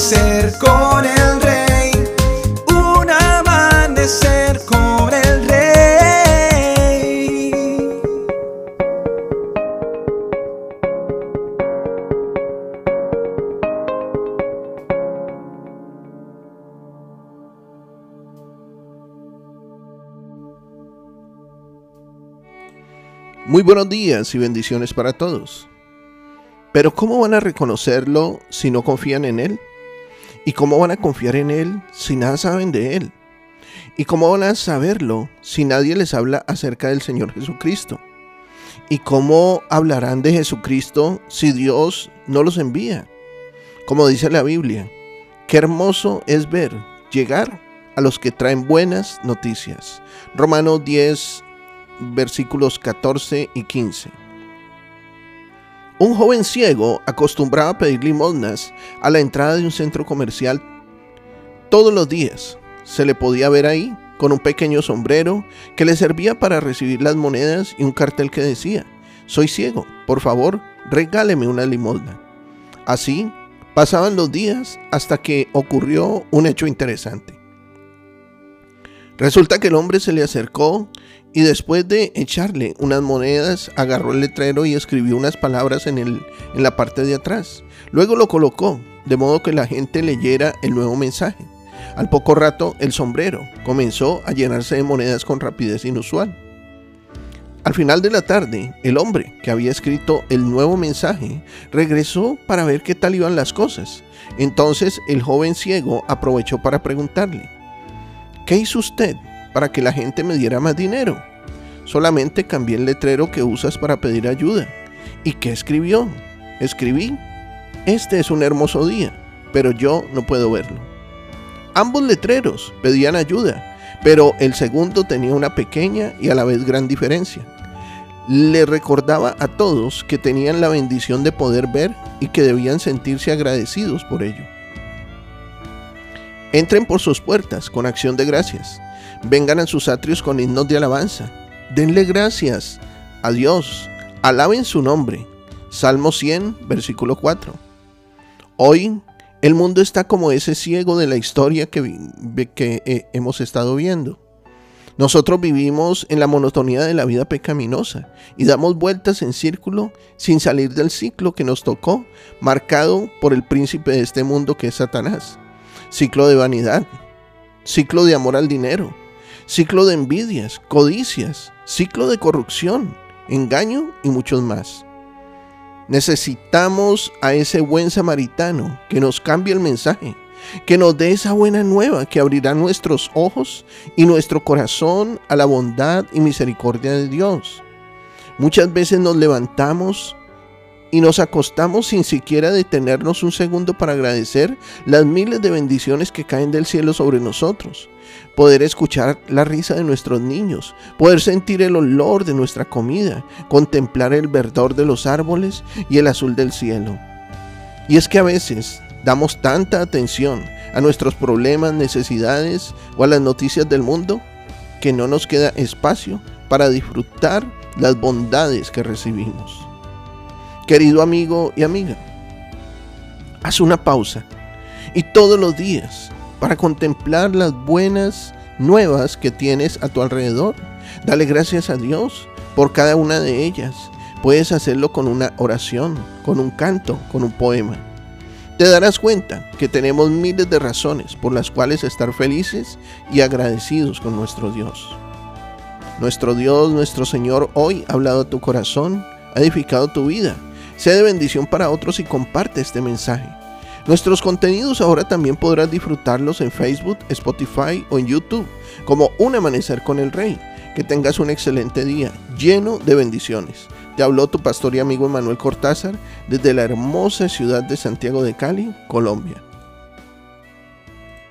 amanecer con el rey, un amanecer con el rey. Muy buenos días y bendiciones para todos. Pero ¿cómo van a reconocerlo si no confían en Él? ¿Y cómo van a confiar en Él si nada saben de Él? ¿Y cómo van a saberlo si nadie les habla acerca del Señor Jesucristo? ¿Y cómo hablarán de Jesucristo si Dios no los envía? Como dice la Biblia, qué hermoso es ver llegar a los que traen buenas noticias. Romanos 10, versículos 14 y 15. Un joven ciego acostumbraba a pedir limosnas a la entrada de un centro comercial todos los días. Se le podía ver ahí con un pequeño sombrero que le servía para recibir las monedas y un cartel que decía, soy ciego, por favor, regáleme una limosna. Así pasaban los días hasta que ocurrió un hecho interesante. Resulta que el hombre se le acercó y después de echarle unas monedas, agarró el letrero y escribió unas palabras en, el, en la parte de atrás. Luego lo colocó, de modo que la gente leyera el nuevo mensaje. Al poco rato, el sombrero comenzó a llenarse de monedas con rapidez inusual. Al final de la tarde, el hombre que había escrito el nuevo mensaje regresó para ver qué tal iban las cosas. Entonces el joven ciego aprovechó para preguntarle, ¿qué hizo usted? para que la gente me diera más dinero. Solamente cambié el letrero que usas para pedir ayuda. ¿Y qué escribió? Escribí, este es un hermoso día, pero yo no puedo verlo. Ambos letreros pedían ayuda, pero el segundo tenía una pequeña y a la vez gran diferencia. Le recordaba a todos que tenían la bendición de poder ver y que debían sentirse agradecidos por ello. Entren por sus puertas con acción de gracias vengan a sus atrios con himnos de alabanza. Denle gracias a Dios. Alaben su nombre. Salmo 100, versículo 4. Hoy el mundo está como ese ciego de la historia que, que eh, hemos estado viendo. Nosotros vivimos en la monotonía de la vida pecaminosa y damos vueltas en círculo sin salir del ciclo que nos tocó, marcado por el príncipe de este mundo que es Satanás. Ciclo de vanidad, ciclo de amor al dinero, ciclo de envidias, codicias, ciclo de corrupción, engaño y muchos más. Necesitamos a ese buen samaritano que nos cambie el mensaje, que nos dé esa buena nueva que abrirá nuestros ojos y nuestro corazón a la bondad y misericordia de Dios. Muchas veces nos levantamos y nos acostamos sin siquiera detenernos un segundo para agradecer las miles de bendiciones que caen del cielo sobre nosotros. Poder escuchar la risa de nuestros niños, poder sentir el olor de nuestra comida, contemplar el verdor de los árboles y el azul del cielo. Y es que a veces damos tanta atención a nuestros problemas, necesidades o a las noticias del mundo que no nos queda espacio para disfrutar las bondades que recibimos. Querido amigo y amiga, haz una pausa y todos los días para contemplar las buenas nuevas que tienes a tu alrededor. Dale gracias a Dios por cada una de ellas. Puedes hacerlo con una oración, con un canto, con un poema. Te darás cuenta que tenemos miles de razones por las cuales estar felices y agradecidos con nuestro Dios. Nuestro Dios, nuestro Señor, hoy ha hablado a tu corazón, ha edificado tu vida Sé de bendición para otros y comparte este mensaje. Nuestros contenidos ahora también podrás disfrutarlos en Facebook, Spotify o en YouTube, como Un Amanecer con el Rey. Que tengas un excelente día, lleno de bendiciones. Te habló tu pastor y amigo Emanuel Cortázar desde la hermosa ciudad de Santiago de Cali, Colombia.